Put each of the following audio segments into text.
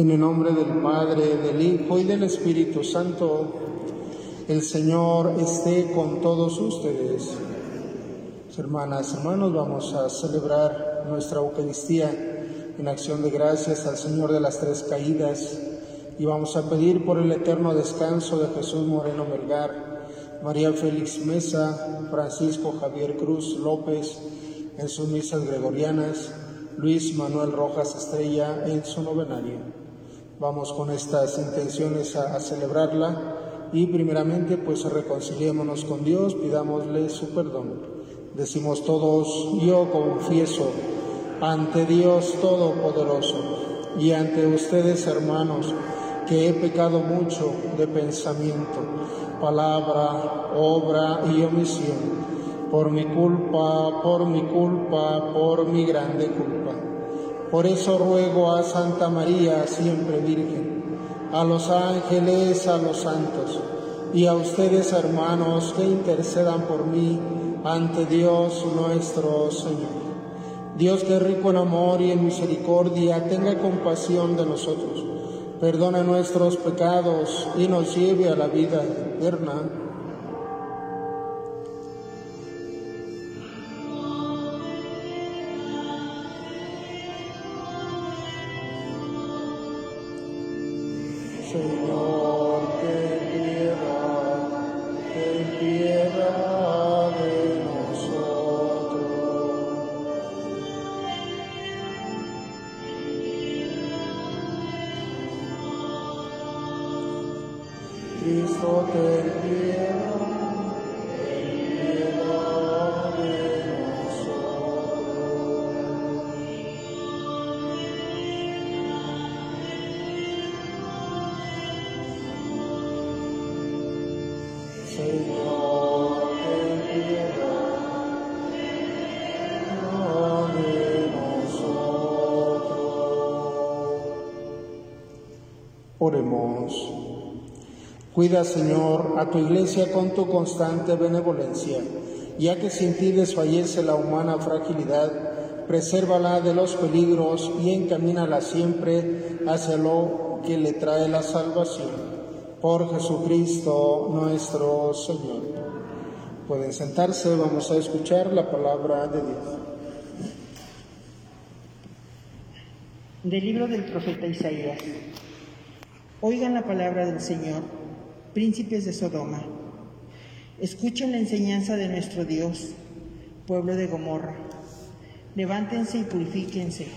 En el nombre del Padre, del Hijo y del Espíritu Santo, el Señor esté con todos ustedes. Hermanas, hermanos, vamos a celebrar nuestra Eucaristía en acción de gracias al Señor de las Tres Caídas y vamos a pedir por el eterno descanso de Jesús Moreno Melgar, María Félix Mesa, Francisco Javier Cruz López en sus misas gregorianas, Luis Manuel Rojas Estrella en su novenario. Vamos con estas intenciones a, celebrarla y primeramente pues reconciliémonos con Dios, pidámosle su perdón. Decimos todos, yo confieso ante Dios Todopoderoso y ante ustedes hermanos, que he pecado mucho de pensamiento, palabra, obra y omisión, por mi culpa, por mi culpa, por mi grande culpa. Por eso ruego a Santa María, siempre Virgen, a los ángeles, a los santos, y a ustedes hermanos que intercedan por mí ante Dios nuestro Señor. Dios que es rico en amor y en misericordia, tenga compasión de nosotros, perdona nuestros pecados y nos lleve a la vida eterna. Oremos. Cuida, Señor, a tu iglesia con tu constante benevolencia, ya que sin ti desfallece la humana fragilidad, presérvala de los peligros y encamínala siempre hacia lo que le trae la salvación. Por Jesucristo nuestro Señor. Pueden sentarse, vamos a escuchar la palabra de Dios. Del libro del profeta Isaías. Oigan la palabra del Señor, príncipes de Sodoma. Escuchen la enseñanza de nuestro Dios, pueblo de Gomorra. Levántense y purifíquense.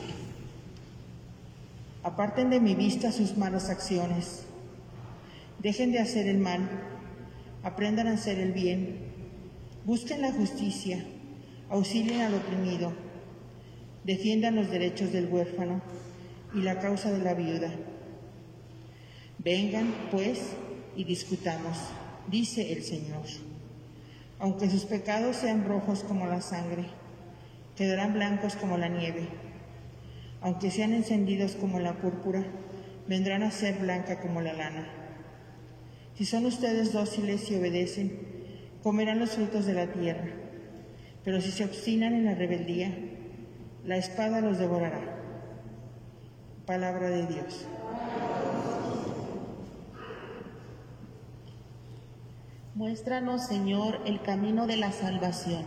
Aparten de mi vista sus malas acciones. Dejen de hacer el mal. Aprendan a hacer el bien. Busquen la justicia. Auxilien al oprimido. Defiendan los derechos del huérfano y la causa de la viuda Vengan, pues, y discutamos, dice el Señor. Aunque sus pecados sean rojos como la sangre, quedarán blancos como la nieve. Aunque sean encendidos como la púrpura, vendrán a ser blanca como la lana. Si son ustedes dóciles y obedecen, comerán los frutos de la tierra. Pero si se obstinan en la rebeldía, la espada los devorará. Palabra de Dios. Muéstranos, Señor, el camino de la salvación.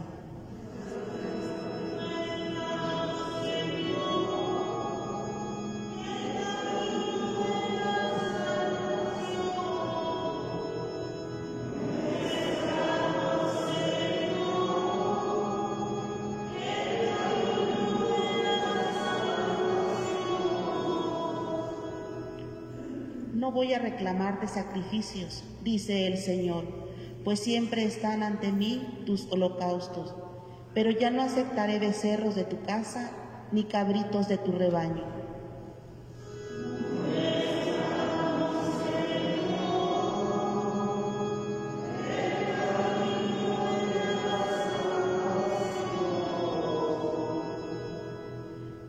No voy a reclamarte sacrificios, dice el Señor pues siempre están ante mí tus holocaustos, pero ya no aceptaré becerros de tu casa ni cabritos de tu rebaño.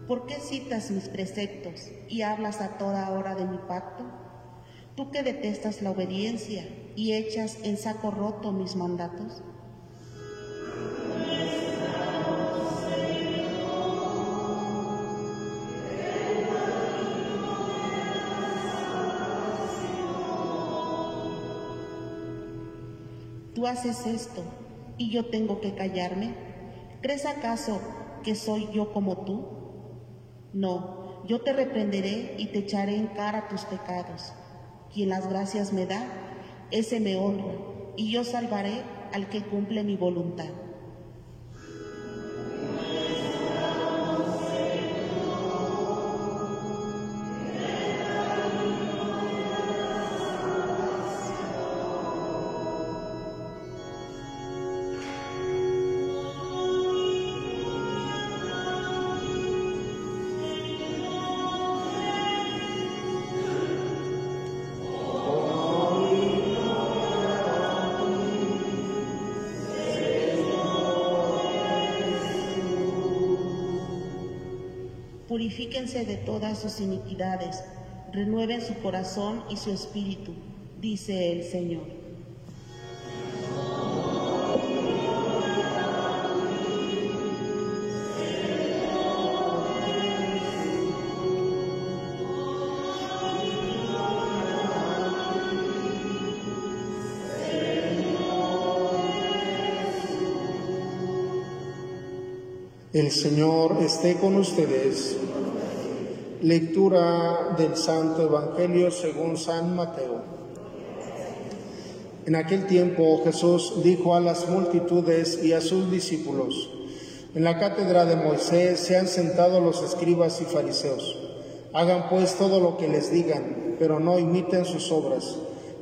¿Por qué citas mis preceptos y hablas a toda hora de mi pacto? Tú que detestas la obediencia y echas en saco roto mis mandatos? Tú haces esto y yo tengo que callarme. ¿Crees acaso que soy yo como tú? No, yo te reprenderé y te echaré en cara tus pecados. Quien las gracias me da, ese me honra, y yo salvaré al que cumple mi voluntad. De todas sus iniquidades, renueven su corazón y su espíritu, dice el Señor. El Señor esté con ustedes. Lectura del Santo Evangelio según San Mateo. En aquel tiempo Jesús dijo a las multitudes y a sus discípulos, en la cátedra de Moisés se han sentado los escribas y fariseos. Hagan pues todo lo que les digan, pero no imiten sus obras,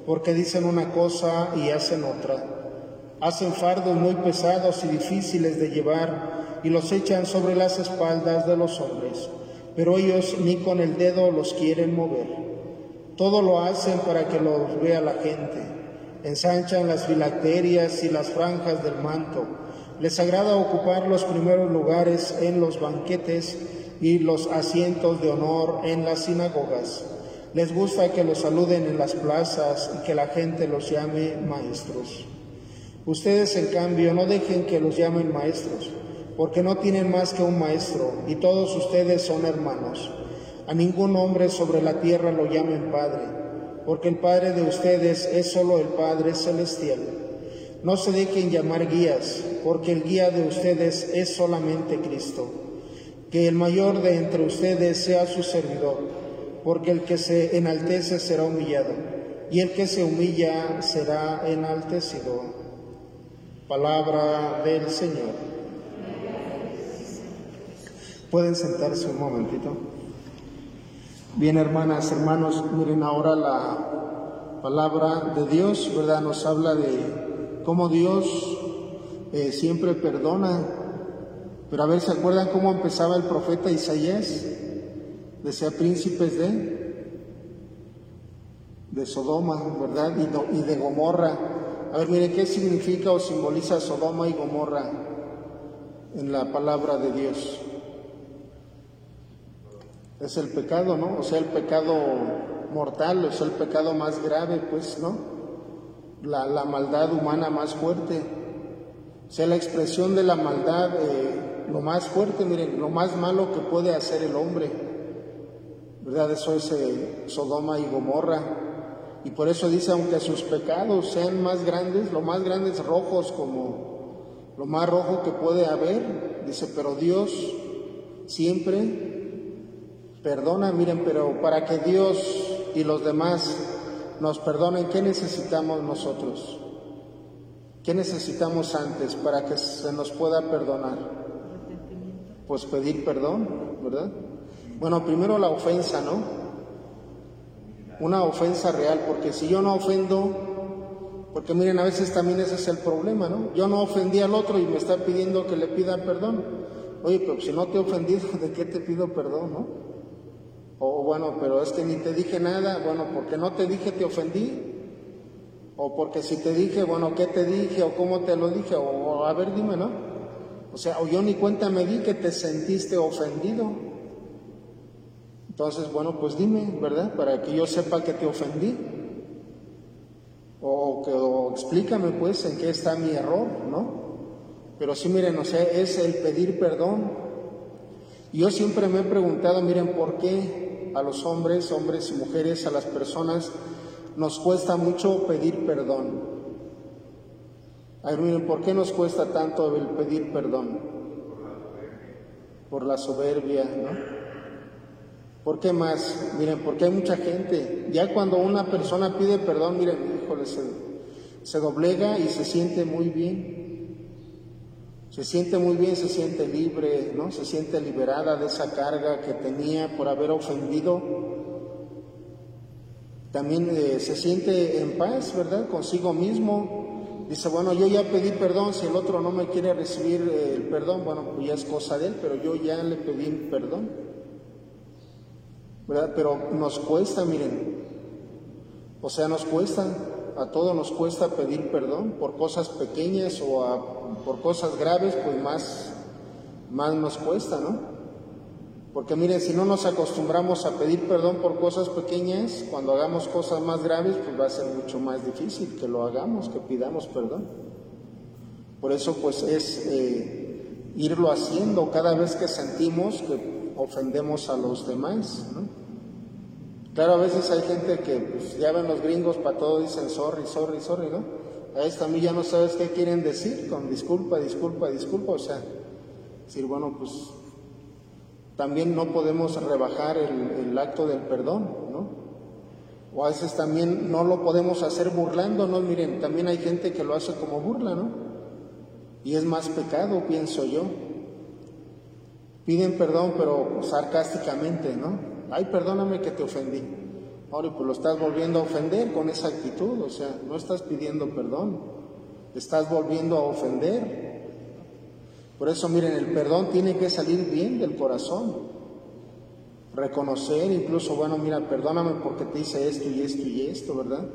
porque dicen una cosa y hacen otra. Hacen fardos muy pesados y difíciles de llevar y los echan sobre las espaldas de los hombres, pero ellos ni con el dedo los quieren mover. Todo lo hacen para que los vea la gente. Ensanchan las filacterias y las franjas del manto. Les agrada ocupar los primeros lugares en los banquetes y los asientos de honor en las sinagogas. Les gusta que los saluden en las plazas y que la gente los llame maestros. Ustedes, en cambio, no dejen que los llamen maestros porque no tienen más que un maestro, y todos ustedes son hermanos. A ningún hombre sobre la tierra lo llamen Padre, porque el Padre de ustedes es solo el Padre celestial. No se dejen llamar guías, porque el guía de ustedes es solamente Cristo. Que el mayor de entre ustedes sea su servidor, porque el que se enaltece será humillado, y el que se humilla será enaltecido. Palabra del Señor. Pueden sentarse un momentito. Bien, hermanas, hermanos, miren ahora la palabra de Dios, ¿verdad? Nos habla de cómo Dios eh, siempre perdona. Pero a ver, ¿se acuerdan cómo empezaba el profeta Isaías? Decía príncipes de, de Sodoma, ¿verdad? Y, y de Gomorra. A ver, miren, ¿qué significa o simboliza Sodoma y Gomorra en la palabra de Dios? Es el pecado, ¿no? O sea, el pecado mortal, es el pecado más grave, pues, ¿no? La, maldad humana más fuerte. O sea, la expresión de la maldad, eh, lo más fuerte, miren, lo más malo que puede hacer el hombre. ¿Verdad? Eso es eh, Sodoma y Gomorra. Y por eso dice, aunque sus pecados sean más grandes, lo más grandes rojos como lo más rojo que puede haber, dice, pero Dios siempre perdona, miren, pero para que Dios y los demás nos perdonen, ¿qué necesitamos nosotros? ¿Qué necesitamos antes para que se nos pueda perdonar? Pues pedir perdón, ¿verdad? Bueno, primero la ofensa, ¿no? Una ofensa real, porque si yo no ofendo, porque miren, a veces también ese es el problema, ¿no? Yo no ofendí al otro y me está pidiendo que le pida perdón. Oye, pero si no te he ofendido, ¿de qué te pido perdón, no? O bueno, pero es que ni te dije nada, bueno, porque no te dije te ofendí. O porque si te dije, bueno, ¿qué te dije? O cómo te lo dije? O a ver, dime, ¿no? O sea, o yo ni cuenta me di que te sentiste ofendido. Entonces, bueno, pues dime, ¿verdad? Para que yo sepa que te ofendí. O, que, o explícame, pues, en qué está mi error, ¿no? Pero sí, miren, o sea, es el pedir perdón. Yo siempre me he preguntado, miren, ¿por qué a los hombres, hombres y mujeres, a las personas, nos cuesta mucho pedir perdón. Ay, miren, ¿por qué nos cuesta tanto el pedir perdón? Por la soberbia, ¿no? ¿Por qué más? Miren, porque hay mucha gente. Ya cuando una persona pide perdón, miren, híjole, se, se doblega y se siente muy bien. Se siente muy bien, se siente libre, ¿no? Se siente liberada de esa carga que tenía por haber ofendido. También eh, se siente en paz, ¿verdad? Consigo mismo. Dice, bueno, yo ya pedí perdón, si el otro no me quiere recibir eh, el perdón, bueno, pues ya es cosa de él, pero yo ya le pedí perdón. ¿Verdad? Pero nos cuesta, miren. O sea, nos cuesta a todos nos cuesta pedir perdón por cosas pequeñas o por cosas graves, pues más, más nos cuesta, ¿no? Porque miren, si no nos acostumbramos a pedir perdón por cosas pequeñas, cuando hagamos cosas más graves, pues va a ser mucho más difícil que lo hagamos, que pidamos perdón. Por eso pues es eh, irlo haciendo cada vez que sentimos que ofendemos a los demás, ¿no? Claro, a veces hay gente que pues, ya ven los gringos para todo dicen sorry, sorry, sorry, ¿no? A veces también ya no sabes qué quieren decir con disculpa, disculpa, disculpa, o sea, decir, bueno, pues también no podemos rebajar el, el acto del perdón, ¿no? O a veces también no lo podemos hacer burlándonos, miren, también hay gente que lo hace como burla, ¿no? Y es más pecado, pienso yo. Piden perdón, pero sarcásticamente, ¿no? Ay, perdóname que te ofendí. Ahora, pues lo estás volviendo a ofender con esa actitud, o sea, no estás pidiendo perdón, estás volviendo a ofender. Por eso, miren, el perdón tiene que salir bien del corazón. Reconocer incluso, bueno, mira, perdóname porque te hice esto y esto y esto, ¿verdad?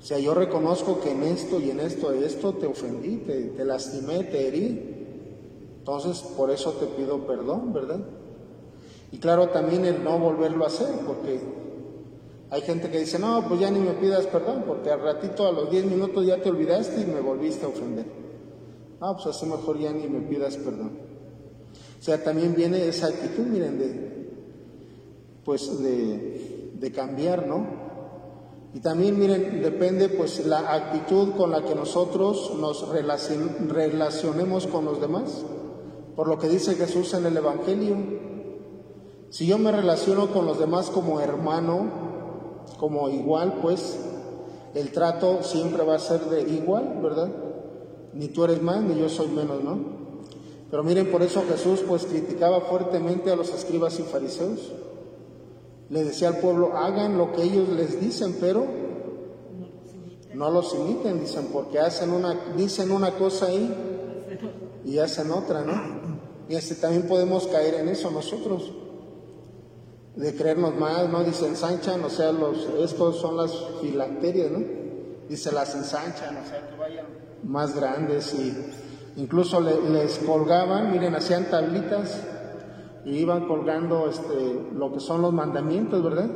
O sea, yo reconozco que en esto y en esto y esto te ofendí, te, te lastimé, te herí. Entonces, por eso te pido perdón, ¿verdad? Y claro, también el no volverlo a hacer, porque hay gente que dice, no, pues ya ni me pidas perdón, porque al ratito, a los 10 minutos ya te olvidaste y me volviste a ofender. No, pues así mejor ya ni me pidas perdón. O sea, también viene esa actitud, miren, de, pues de, de cambiar, ¿no? Y también, miren, depende pues la actitud con la que nosotros nos relacionemos con los demás. Por lo que dice Jesús en el Evangelio, si yo me relaciono con los demás como hermano, como igual, pues el trato siempre va a ser de igual, ¿verdad? Ni tú eres más, ni yo soy menos, ¿no? Pero miren, por eso Jesús pues criticaba fuertemente a los escribas y fariseos. Le decía al pueblo, hagan lo que ellos les dicen, pero no los imiten, dicen, porque hacen una, dicen una cosa ahí y hacen otra, ¿no? Y este, también podemos caer en eso nosotros de creernos más, ¿no? Dice, ensanchan, o sea, los, estos son las filacterias, ¿no? Dice, las ensanchan, o sea, que vayan más grandes y incluso les colgaban, miren, hacían tablitas y iban colgando este, lo que son los mandamientos, ¿verdad?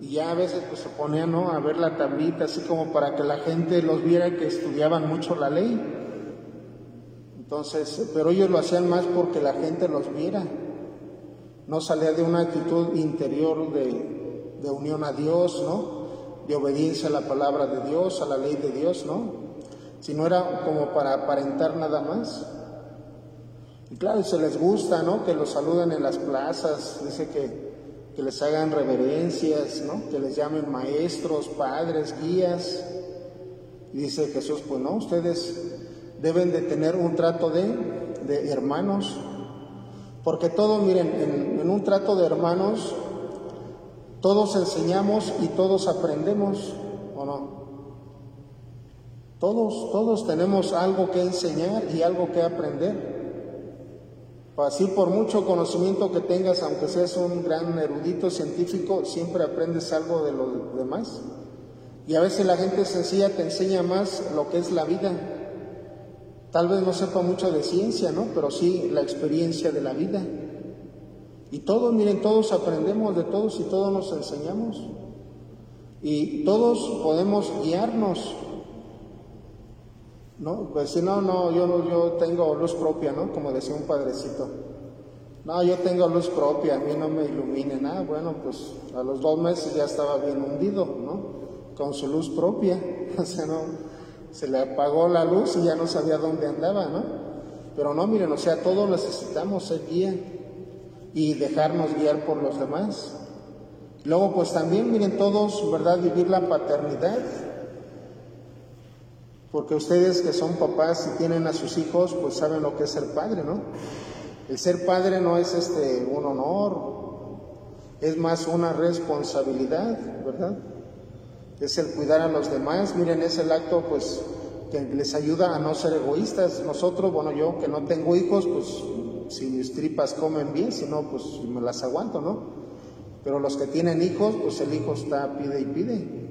Y ya a veces pues se ponían, ¿no? A ver la tablita, así como para que la gente los viera que estudiaban mucho la ley. Entonces, pero ellos lo hacían más porque la gente los viera no salía de una actitud interior de, de, unión a Dios, ¿no? De obediencia a la palabra de Dios, a la ley de Dios, ¿no? Sino era como para aparentar nada más. Y claro, se les gusta, ¿no? Que los saluden en las plazas, dice que, que les hagan reverencias, ¿no? Que les llamen maestros, padres, guías. Y dice Jesús, pues no, ustedes deben de tener un trato de, de hermanos, porque todo, miren, en, un trato de hermanos, todos enseñamos y todos aprendemos, ¿o no? Todos, todos tenemos algo que enseñar y algo que aprender. Así por mucho conocimiento que tengas, aunque seas un gran erudito científico, siempre aprendes algo de los demás. Y a veces la gente sencilla te enseña más lo que es la vida, Tal vez no sepa mucho de ciencia, ¿no? Pero sí la experiencia de la vida. Y todos, miren, todos aprendemos de todos y todos nos enseñamos. Y todos podemos guiarnos. ¿No? Pues si no, no, yo, yo tengo luz propia, ¿no? Como decía un padrecito. No, yo tengo luz propia, a mí no me ilumine nada. Bueno, pues a los dos meses ya estaba bien hundido, ¿no? Con su luz propia. O sea, no, se le apagó la luz y ya no sabía dónde andaba, ¿no? Pero no, miren, o sea, todos necesitamos ser guía y dejarnos guiar por los demás. Luego, pues también, miren, todos, ¿verdad? Vivir la paternidad. Porque ustedes que son papás y tienen a sus hijos, pues saben lo que es ser padre, ¿no? El ser padre no es este un honor, es más una responsabilidad, ¿verdad? Es el cuidar a los demás. Miren, es el acto, pues, que les ayuda a no ser egoístas. Nosotros, bueno, yo que no tengo hijos, pues, si mis tripas comen bien, si no, pues me las aguanto, ¿no? Pero los que tienen hijos, pues el hijo está pide y pide.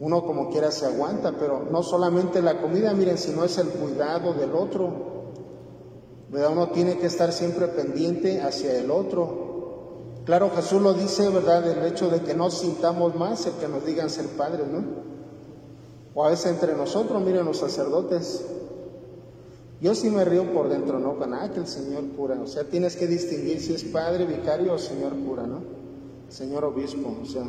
Uno como quiera se aguanta, pero no solamente la comida, miren, sino es el cuidado del otro. ¿Verdad? Uno tiene que estar siempre pendiente hacia el otro. Claro, Jesús lo dice, ¿verdad? El hecho de que no sintamos más el que nos digan ser padres, ¿no? O a veces entre nosotros, miren los sacerdotes. Yo sí me río por dentro, ¿no? Con, ah, que el Señor cura. O sea, tienes que distinguir si es padre, vicario o Señor cura, ¿no? Señor obispo, o sea.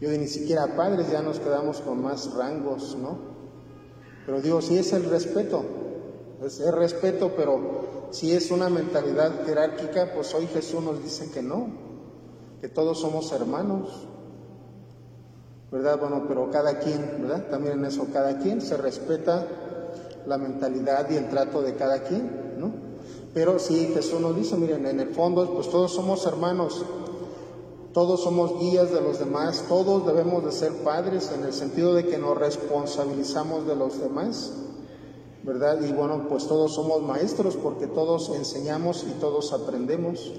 Yo ni siquiera padres ya nos quedamos con más rangos, ¿no? Pero digo, sí es el respeto, es respeto, pero si es una mentalidad jerárquica, pues hoy Jesús nos dice que no, que todos somos hermanos, ¿verdad? Bueno, pero cada quien, ¿verdad? También en eso, cada quien se respeta la mentalidad y el trato de cada quien, ¿no? Pero sí, Jesús nos dice, miren, en el fondo, pues todos somos hermanos, todos somos guías de los demás, todos debemos de ser padres en el sentido de que nos responsabilizamos de los demás, Y bueno, pues todos somos maestros porque todos enseñamos y todos aprendemos.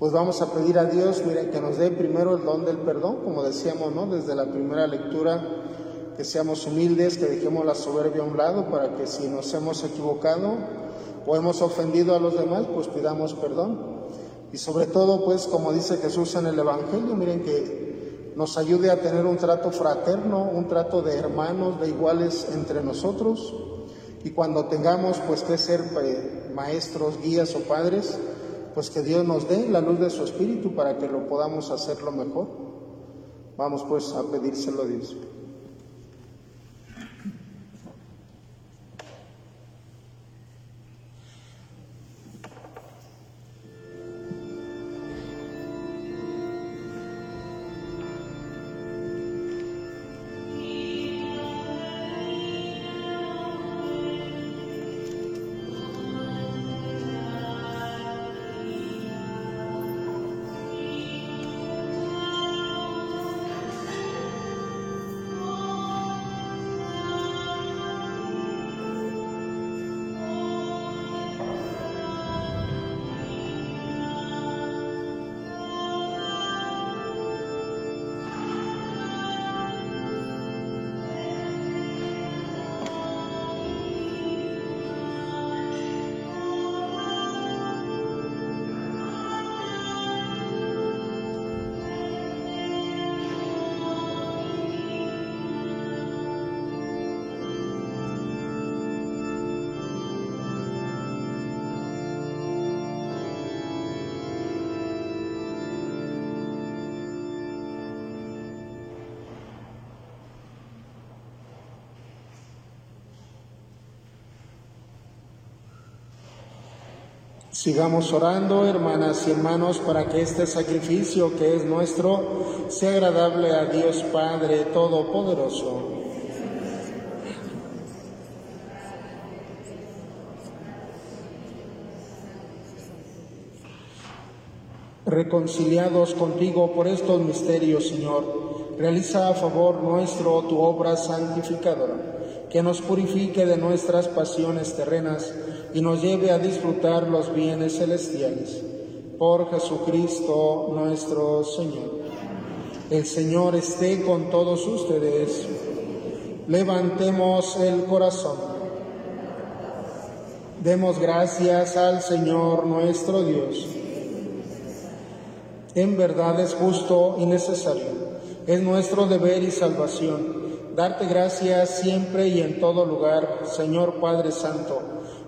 Pues vamos a pedir a Dios, miren, que nos dé primero el don del perdón, como decíamos, ¿no? Desde la primera lectura, que seamos humildes, que dejemos la soberbia a un lado para que si nos hemos equivocado o hemos ofendido a los demás, pues pidamos perdón. Y sobre todo, pues, como dice Jesús en el Evangelio, miren que nos ayude a tener un trato fraterno, un trato de hermanos, de iguales entre nosotros. Y cuando tengamos, pues, que ser eh, maestros, guías o padres, pues que Dios nos dé la luz de su Espíritu para que lo podamos hacerlo mejor. Vamos, pues, a pedírselo a Dios. Sigamos orando, hermanas y hermanos, para que este sacrificio que es nuestro sea agradable a Dios Padre Todopoderoso. Reconciliados contigo por estos misterios, Señor, realiza a favor nuestro tu obra santificadora, que nos purifique de nuestras pasiones terrenas y nos lleve a disfrutar los bienes celestiales. Por Jesucristo nuestro Señor. El Señor esté con todos ustedes. Levantemos el corazón. Demos gracias al Señor nuestro Dios. En verdad es justo y necesario. Es nuestro deber y salvación darte gracias siempre y en todo lugar, Señor Padre Santo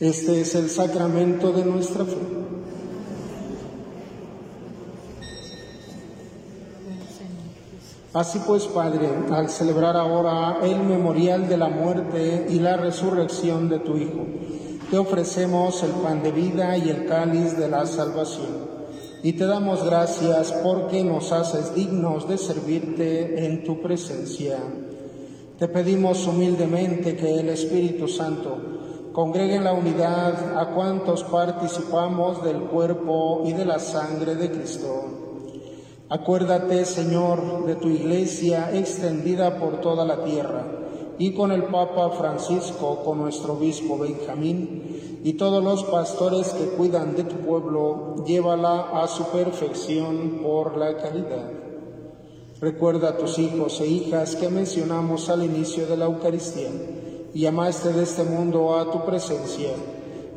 Este es el sacramento de nuestra fe. Así pues, Padre, al celebrar ahora el memorial de la muerte y la resurrección de tu Hijo, te ofrecemos el pan de vida y el cáliz de la salvación. Y te damos gracias porque nos haces dignos de servirte en tu presencia. Te pedimos humildemente que el Espíritu Santo congregue en la unidad a cuantos participamos del cuerpo y de la sangre de Cristo. Acuérdate, Señor, de tu iglesia extendida por toda la tierra, y con el Papa Francisco, con nuestro obispo Benjamín, y todos los pastores que cuidan de tu pueblo, llévala a su perfección por la caridad. Recuerda a tus hijos e hijas que mencionamos al inicio de la Eucaristía y llamaste de este mundo a tu presencia.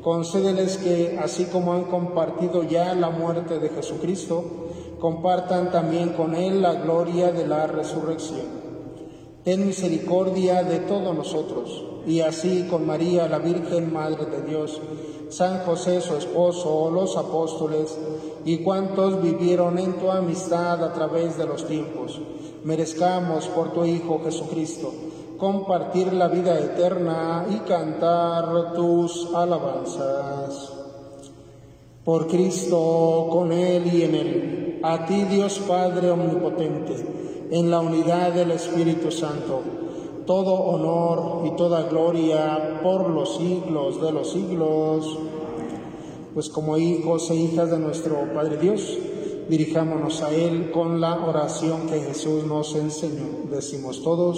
Concédeles que, así como han compartido ya la muerte de Jesucristo, compartan también con Él la gloria de la resurrección. Ten misericordia de todos nosotros, y así con María, la Virgen Madre de Dios, San José su esposo, los apóstoles, y cuantos vivieron en tu amistad a través de los tiempos, merezcamos por tu Hijo Jesucristo compartir la vida eterna y cantar tus alabanzas. Por Cristo, con Él y en Él, a ti Dios Padre Omnipotente, en la unidad del Espíritu Santo, todo honor y toda gloria por los siglos de los siglos. Pues como hijos e hijas de nuestro Padre Dios, dirijámonos a Él con la oración que Jesús nos enseñó. Decimos todos,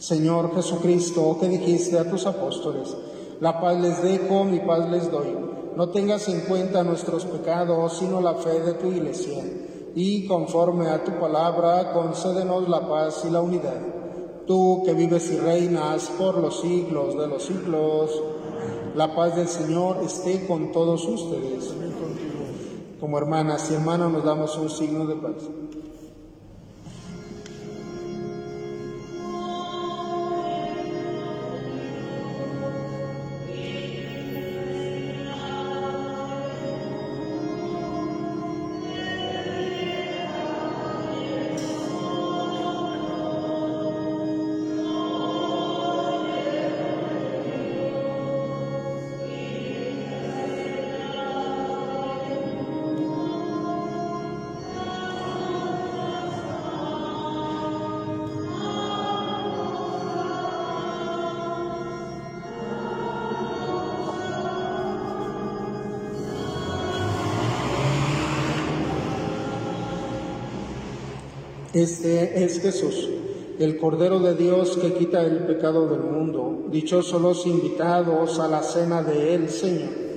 Señor Jesucristo, que dijiste a tus apóstoles, la paz les dejo, mi paz les doy. No tengas en cuenta nuestros pecados, sino la fe de tu iglesia. Y conforme a tu palabra, concédenos la paz y la unidad. Tú que vives y reinas por los siglos de los siglos, la paz del Señor esté con todos ustedes. Como hermanas y hermanos nos damos un signo de paz. Este es Jesús, el Cordero de Dios que quita el pecado del mundo. Dichosos los invitados a la cena de él, Señor.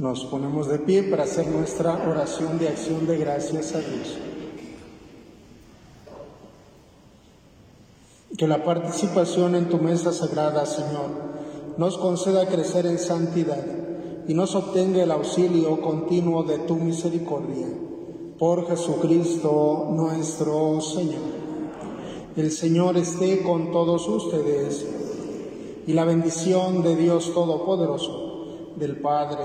Nos ponemos de pie para hacer nuestra oración de acción de gracias a Dios. Que la participación en tu mesa sagrada, Señor, nos conceda crecer en santidad y nos obtenga el auxilio continuo de tu misericordia. Por Jesucristo nuestro Señor. El Señor esté con todos ustedes y la bendición de Dios Todopoderoso, del Padre,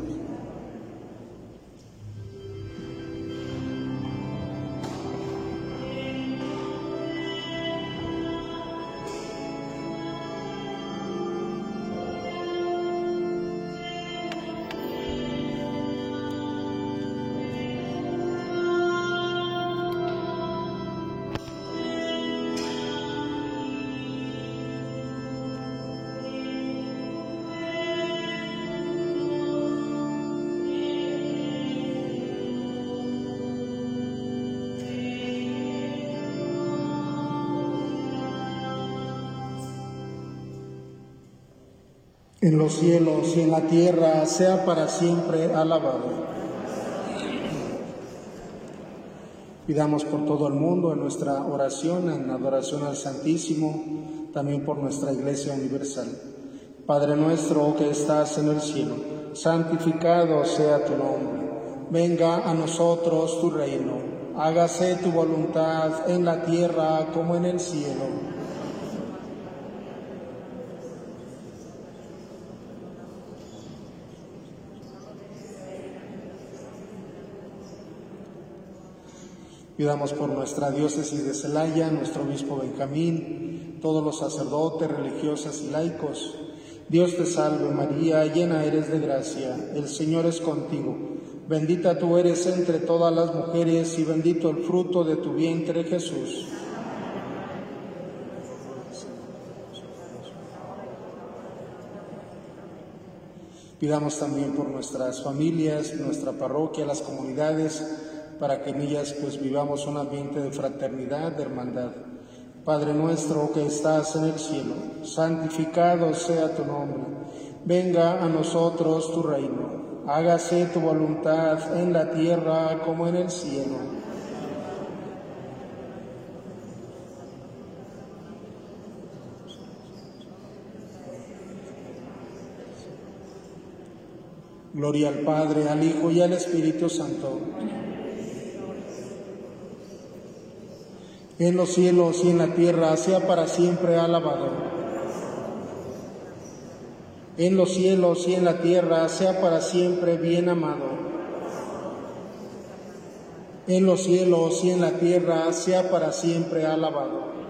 En los cielos y en la tierra, sea para siempre alabado. Pidamos por todo el mundo en nuestra oración, en adoración al Santísimo, también por nuestra Iglesia Universal. Padre nuestro que estás en el cielo, santificado sea tu nombre. Venga a nosotros tu reino. Hágase tu voluntad en la tierra como en el cielo. Pidamos por nuestra diócesis de Celaya, nuestro obispo Benjamín, todos los sacerdotes, religiosas y laicos. Dios te salve María, llena eres de gracia, el Señor es contigo. Bendita tú eres entre todas las mujeres y bendito el fruto de tu vientre Jesús. Pidamos también por nuestras familias, nuestra parroquia, las comunidades, para que en ellas pues vivamos un ambiente de fraternidad, de hermandad. Padre nuestro que estás en el cielo, santificado sea tu nombre. Venga a nosotros tu reino. Hágase tu voluntad en la tierra como en el cielo. Gloria al Padre, al Hijo y al Espíritu Santo en los cielos y en la tierra, sea para siempre alabado. En los cielos y en la tierra, sea para siempre bien amado. En los cielos y en la tierra, sea para siempre alabado.